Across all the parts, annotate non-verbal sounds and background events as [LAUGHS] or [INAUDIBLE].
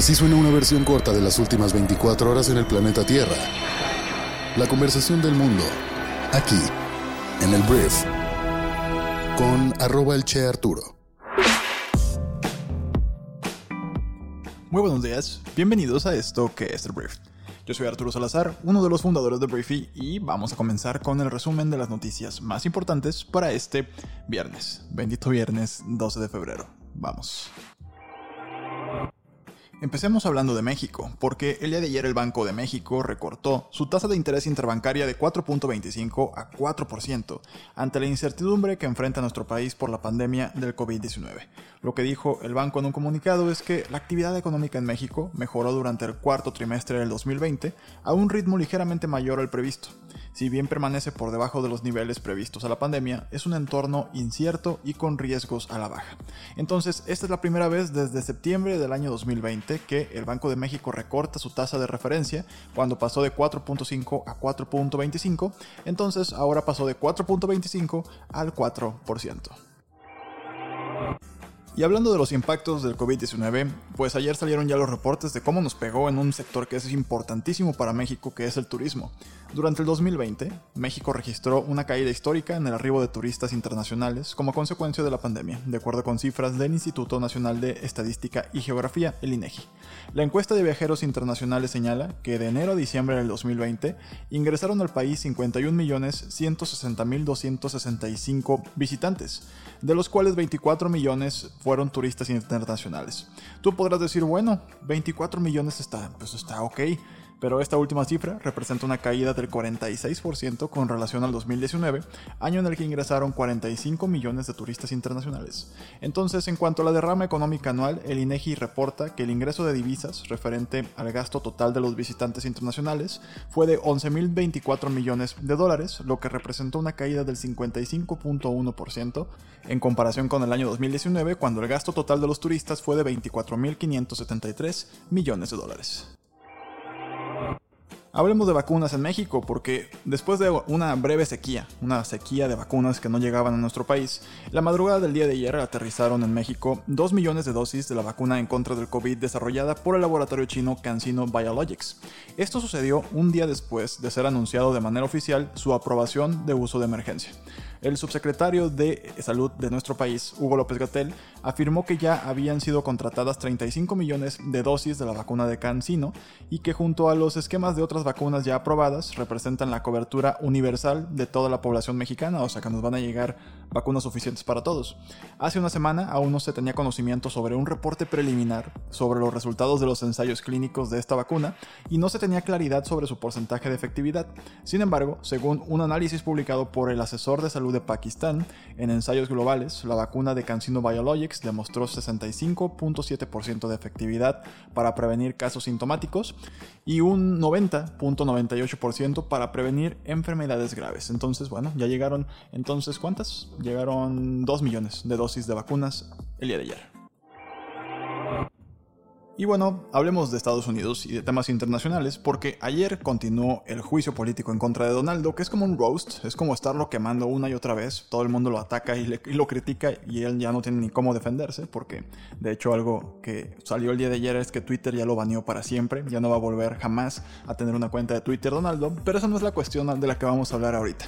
Así suena una versión corta de las últimas 24 horas en el planeta Tierra. La conversación del mundo, aquí, en el Brief, con arroba el Che Arturo. Muy buenos días, bienvenidos a esto que es el Brief. Yo soy Arturo Salazar, uno de los fundadores de Briefy, y vamos a comenzar con el resumen de las noticias más importantes para este viernes. Bendito viernes 12 de febrero. Vamos. Empecemos hablando de México, porque el día de ayer el Banco de México recortó su tasa de interés interbancaria de 4.25 a 4% ante la incertidumbre que enfrenta nuestro país por la pandemia del COVID-19. Lo que dijo el banco en un comunicado es que la actividad económica en México mejoró durante el cuarto trimestre del 2020 a un ritmo ligeramente mayor al previsto. Si bien permanece por debajo de los niveles previstos a la pandemia, es un entorno incierto y con riesgos a la baja. Entonces, esta es la primera vez desde septiembre del año 2020 que el Banco de México recorta su tasa de referencia cuando pasó de 4.5 a 4.25, entonces ahora pasó de 4.25 al 4%. Y hablando de los impactos del COVID-19, pues ayer salieron ya los reportes de cómo nos pegó en un sector que es importantísimo para México, que es el turismo. Durante el 2020, México registró una caída histórica en el arribo de turistas internacionales como consecuencia de la pandemia, de acuerdo con cifras del Instituto Nacional de Estadística y Geografía, el INEGI. La encuesta de viajeros internacionales señala que de enero a diciembre del 2020 ingresaron al país 51.160.265 visitantes, de los cuales 24 millones fueron turistas internacionales. Tú podrás decir, bueno, 24 millones está, pues está ok pero esta última cifra representa una caída del 46% con relación al 2019, año en el que ingresaron 45 millones de turistas internacionales. Entonces, en cuanto a la derrama económica anual, el INEGI reporta que el ingreso de divisas referente al gasto total de los visitantes internacionales fue de 11.024 millones de dólares, lo que representó una caída del 55.1% en comparación con el año 2019, cuando el gasto total de los turistas fue de 24.573 millones de dólares. Hablemos de vacunas en México, porque después de una breve sequía, una sequía de vacunas que no llegaban a nuestro país, la madrugada del día de ayer aterrizaron en México 2 millones de dosis de la vacuna en contra del COVID desarrollada por el laboratorio chino CanSino Biologics. Esto sucedió un día después de ser anunciado de manera oficial su aprobación de uso de emergencia. El subsecretario de Salud de nuestro país, Hugo López Gatel, afirmó que ya habían sido contratadas 35 millones de dosis de la vacuna de CanSino y que junto a los esquemas de otras vacunas ya aprobadas representan la cobertura universal de toda la población mexicana, o sea que nos van a llegar vacunas suficientes para todos. Hace una semana aún no se tenía conocimiento sobre un reporte preliminar sobre los resultados de los ensayos clínicos de esta vacuna y no se tenía claridad sobre su porcentaje de efectividad. Sin embargo, según un análisis publicado por el asesor de salud de Pakistán, en ensayos globales, la vacuna de CanSino Biologics demostró 65.7% de efectividad para prevenir casos sintomáticos y un 90.98% para prevenir enfermedades graves. Entonces, bueno, ya llegaron, entonces, ¿cuántas? Llegaron 2 millones de dosis de vacunas el día de ayer. Y bueno, hablemos de Estados Unidos y de temas internacionales, porque ayer continuó el juicio político en contra de Donaldo, que es como un roast, es como estarlo quemando una y otra vez, todo el mundo lo ataca y, lo critica y él ya no tiene ni cómo defenderse, porque de hecho algo que salió el día de ayer es que Twitter ya lo baneó para siempre, ya no va a volver jamás a tener una cuenta de Twitter Donaldo, pero esa no es la cuestión de la que vamos a hablar ahorita.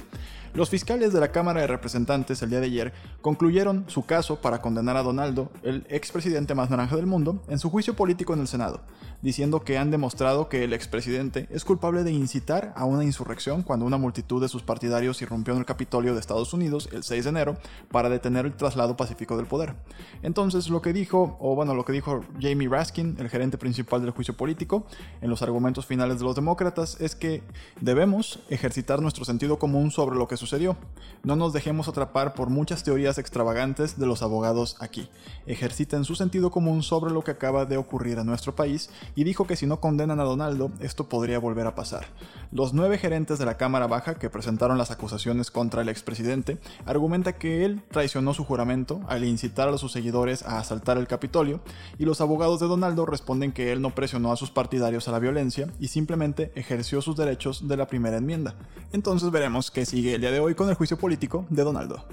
Los fiscales de la Cámara de Representantes el día de ayer concluyeron su caso para condenar a Donaldo, el expresidente más naranja del mundo, en su juicio político en el Senado, diciendo que han demostrado que el expresidente es culpable de incitar a una insurrección cuando una multitud de sus partidarios irrumpió en el Capitolio de Estados Unidos el 6 de enero para detener el traslado pacífico del poder. Entonces, lo que dijo, o bueno, lo que dijo Jamie Raskin, el gerente principal del juicio político, en los argumentos finales de los demócratas, es que debemos ejercitar nuestro sentido común sobre lo que sucedió. No nos dejemos atrapar por muchas teorías extravagantes de los abogados aquí. Ejerciten su sentido común sobre lo que acaba de ocurrir en nuestro país y dijo que si no condenan a Donaldo, esto podría volver a pasar. Los nueve gerentes de la Cámara Baja que presentaron las acusaciones contra el expresidente argumenta que él traicionó su juramento al incitar a sus seguidores a asaltar el Capitolio y los abogados de Donaldo responden que él no presionó a sus partidarios a la violencia y simplemente ejerció sus derechos de la primera enmienda. Entonces veremos qué sigue el hoy con el juicio político de Donaldo.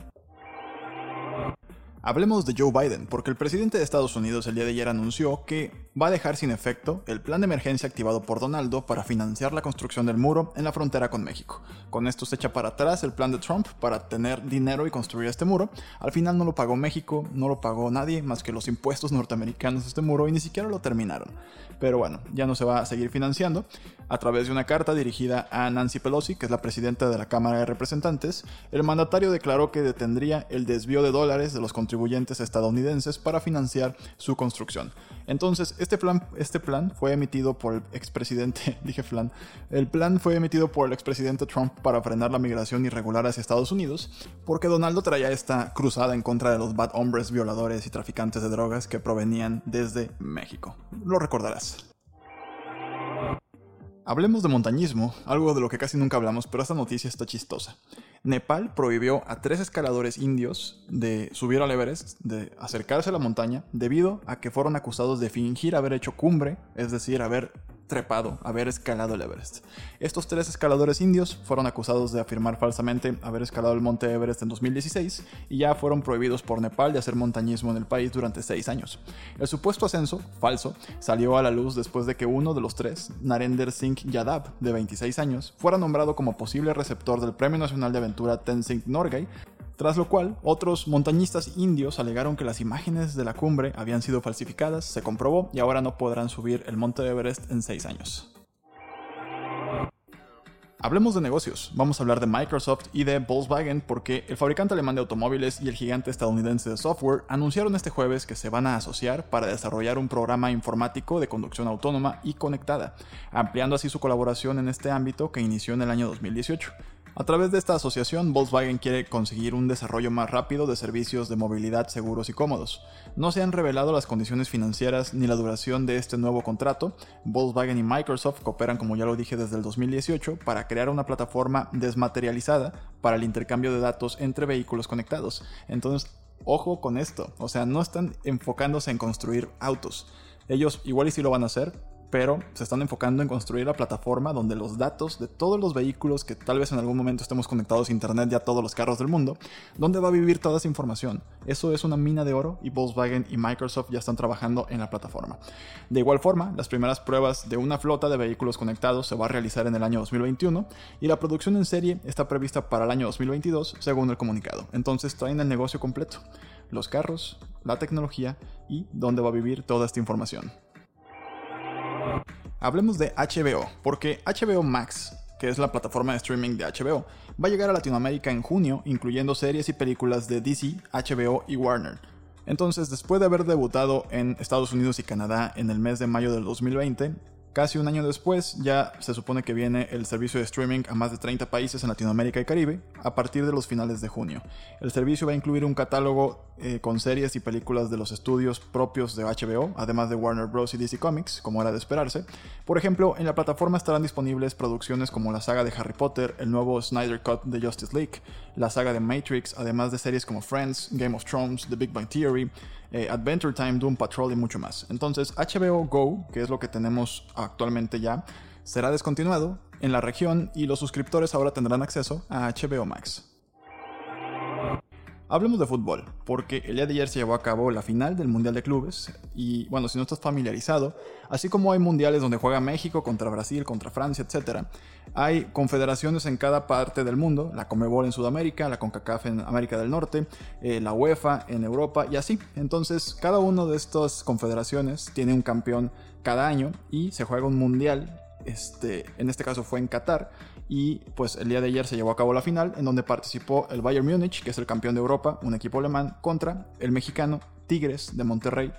Hablemos de Joe Biden, porque el presidente de Estados Unidos el día de ayer anunció que va a dejar sin efecto el plan de emergencia activado por Donaldo para financiar la construcción del muro en la frontera con México. Con esto se echa para atrás el plan de Trump para tener dinero y construir este muro. Al final no lo pagó México, no lo pagó nadie más que los impuestos norteamericanos de este muro y ni siquiera lo terminaron. Pero bueno, ya no se va a seguir financiando. A través de una carta dirigida a Nancy Pelosi, que es la presidenta de la Cámara de Representantes, el mandatario declaró que detendría el desvío de dólares de los contribuyentes estadounidenses para financiar su construcción. Entonces, este plan, este plan fue emitido por el expresidente, [LAUGHS] dije plan, el plan fue emitido por el expresidente Trump para frenar la migración irregular hacia Estados Unidos, porque Donaldo traía esta cruzada en contra de los bad hombres, violadores y traficantes de drogas que provenían desde México. Lo recordarás. Hablemos de montañismo, algo de lo que casi nunca hablamos, pero esta noticia está chistosa. Nepal prohibió a tres escaladores indios de subir al Everest, de acercarse a la montaña, debido a que fueron acusados de fingir haber hecho cumbre, es decir, haber trepado, haber escalado el Everest. Estos tres escaladores indios fueron acusados de afirmar falsamente haber escalado el monte Everest en 2016 y ya fueron prohibidos por Nepal de hacer montañismo en el país durante seis años. El supuesto ascenso, falso, salió a la luz después de que uno de los tres, Narender Singh Yadav, de 26 años, fuera nombrado como posible receptor del Premio Nacional de Aventura Tenzing Norgay tras lo cual, otros montañistas indios alegaron que las imágenes de la cumbre habían sido falsificadas, se comprobó y ahora no podrán subir el monte Everest en seis años. Hablemos de negocios. Vamos a hablar de Microsoft y de Volkswagen porque el fabricante alemán de automóviles y el gigante estadounidense de software anunciaron este jueves que se van a asociar para desarrollar un programa informático de conducción autónoma y conectada, ampliando así su colaboración en este ámbito que inició en el año 2018. A través de esta asociación, Volkswagen quiere conseguir un desarrollo más rápido de servicios de movilidad seguros y cómodos. No se han revelado las condiciones financieras ni la duración de este nuevo contrato. Volkswagen y Microsoft cooperan, como ya lo dije, desde el 2018 para crear una plataforma desmaterializada para el intercambio de datos entre vehículos conectados. Entonces, ojo con esto. O sea, no están enfocándose en construir autos. Ellos igual y sí lo van a hacer, pero se están enfocando en construir la plataforma donde los datos de todos los vehículos que tal vez en algún momento estemos conectados a internet ya todos los carros del mundo, donde va a vivir toda esa información. Eso es una mina de oro y Volkswagen y Microsoft ya están trabajando en la plataforma. De igual forma, las primeras pruebas de una flota de vehículos conectados se va a realizar en el año 2021 y la producción en serie está prevista para el año 2022 según el comunicado. Entonces traen el negocio completo, los carros, la tecnología y dónde va a vivir toda esta información. Hablemos de HBO, porque HBO Max, que es la plataforma de streaming de HBO, va a llegar a Latinoamérica en junio, incluyendo series y películas de DC, HBO y Warner. Entonces, después de haber debutado en Estados Unidos y Canadá en el mes de mayo del 2020, Casi un año después ya se supone que viene el servicio de streaming a más de 30 países en Latinoamérica y Caribe a partir de los finales de junio. El servicio va a incluir un catálogo eh, con series y películas de los estudios propios de HBO, además de Warner Bros. y DC Comics, como era de esperarse. Por ejemplo, en la plataforma estarán disponibles producciones como la saga de Harry Potter, el nuevo Snyder Cut de Justice League, la saga de Matrix, además de series como Friends, Game of Thrones, The Big Bang Theory, eh, Adventure Time, Doom Patrol y mucho más. Entonces, HBO Go, que es lo que tenemos actualmente ya, será descontinuado en la región y los suscriptores ahora tendrán acceso a HBO Max. Hablemos de fútbol, porque el día de ayer se llevó a cabo la final del Mundial de Clubes y bueno, si no estás familiarizado, así como hay mundiales donde juega México contra Brasil, contra Francia, etc., hay confederaciones en cada parte del mundo, la Comebol en Sudamérica, la CONCACAF en América del Norte, eh, la UEFA en Europa y así. Entonces, cada una de estas confederaciones tiene un campeón cada año y se juega un mundial este, en este caso fue en Qatar, y pues el día de ayer se llevó a cabo la final en donde participó el Bayern Múnich, que es el campeón de Europa, un equipo alemán, contra el mexicano Tigres de Monterrey,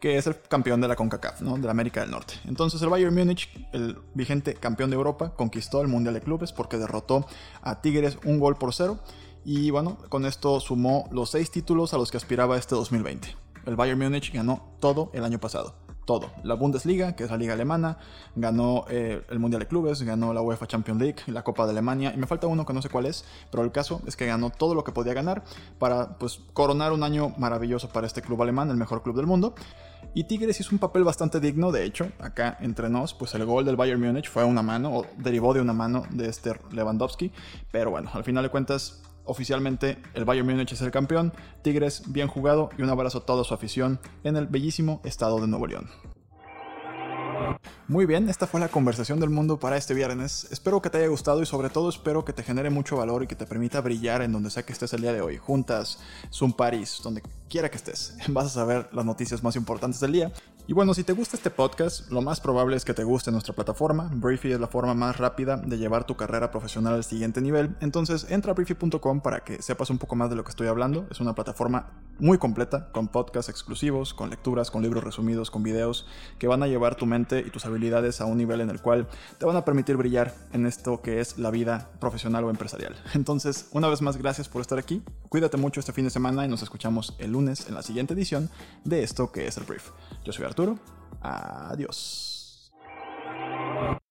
que es el campeón de la CONCACAF, ¿no? de la América del Norte. Entonces el Bayern Múnich, el vigente campeón de Europa, conquistó el Mundial de Clubes porque derrotó a Tigres un gol por cero. Y bueno, con esto sumó los seis títulos a los que aspiraba este 2020. El Bayern Múnich ganó todo el año pasado todo. La Bundesliga, que es la liga alemana, ganó eh, el Mundial de Clubes, ganó la UEFA Champions League, la Copa de Alemania, y me falta uno que no sé cuál es, pero el caso es que ganó todo lo que podía ganar para pues coronar un año maravilloso para este club alemán, el mejor club del mundo. Y Tigres hizo un papel bastante digno, de hecho, acá entre nos, pues el gol del Bayern Múnich fue una mano, o derivó de una mano de este Lewandowski, pero bueno, al final de cuentas Oficialmente el Bayern Múnich es el campeón, Tigres bien jugado y un abrazo a toda su afición en el bellísimo estado de Nuevo León. Muy bien, esta fue la conversación del mundo para este viernes. Espero que te haya gustado y sobre todo espero que te genere mucho valor y que te permita brillar en donde sea que estés el día de hoy. Juntas, Zoom Paris, donde quiera que estés. [LAUGHS] Vas a saber las noticias más importantes del día. Y bueno, si te gusta este podcast, lo más probable es que te guste nuestra plataforma. Briefy es la forma más rápida de llevar tu carrera profesional al siguiente nivel. Entonces entra a briefy.com para que sepas un poco más de lo que estoy hablando. Es una plataforma muy completa, con podcasts exclusivos, con lecturas, con libros resumidos, con videos que van a llevar tu mente y tus habilidades a un nivel en el cual te van a permitir brillar en esto que es la vida profesional o empresarial. Entonces, una vez más, gracias por estar aquí. Cuídate mucho este fin de semana y nos escuchamos el lunes en la siguiente edición de esto que es el brief. Yo soy Adiós.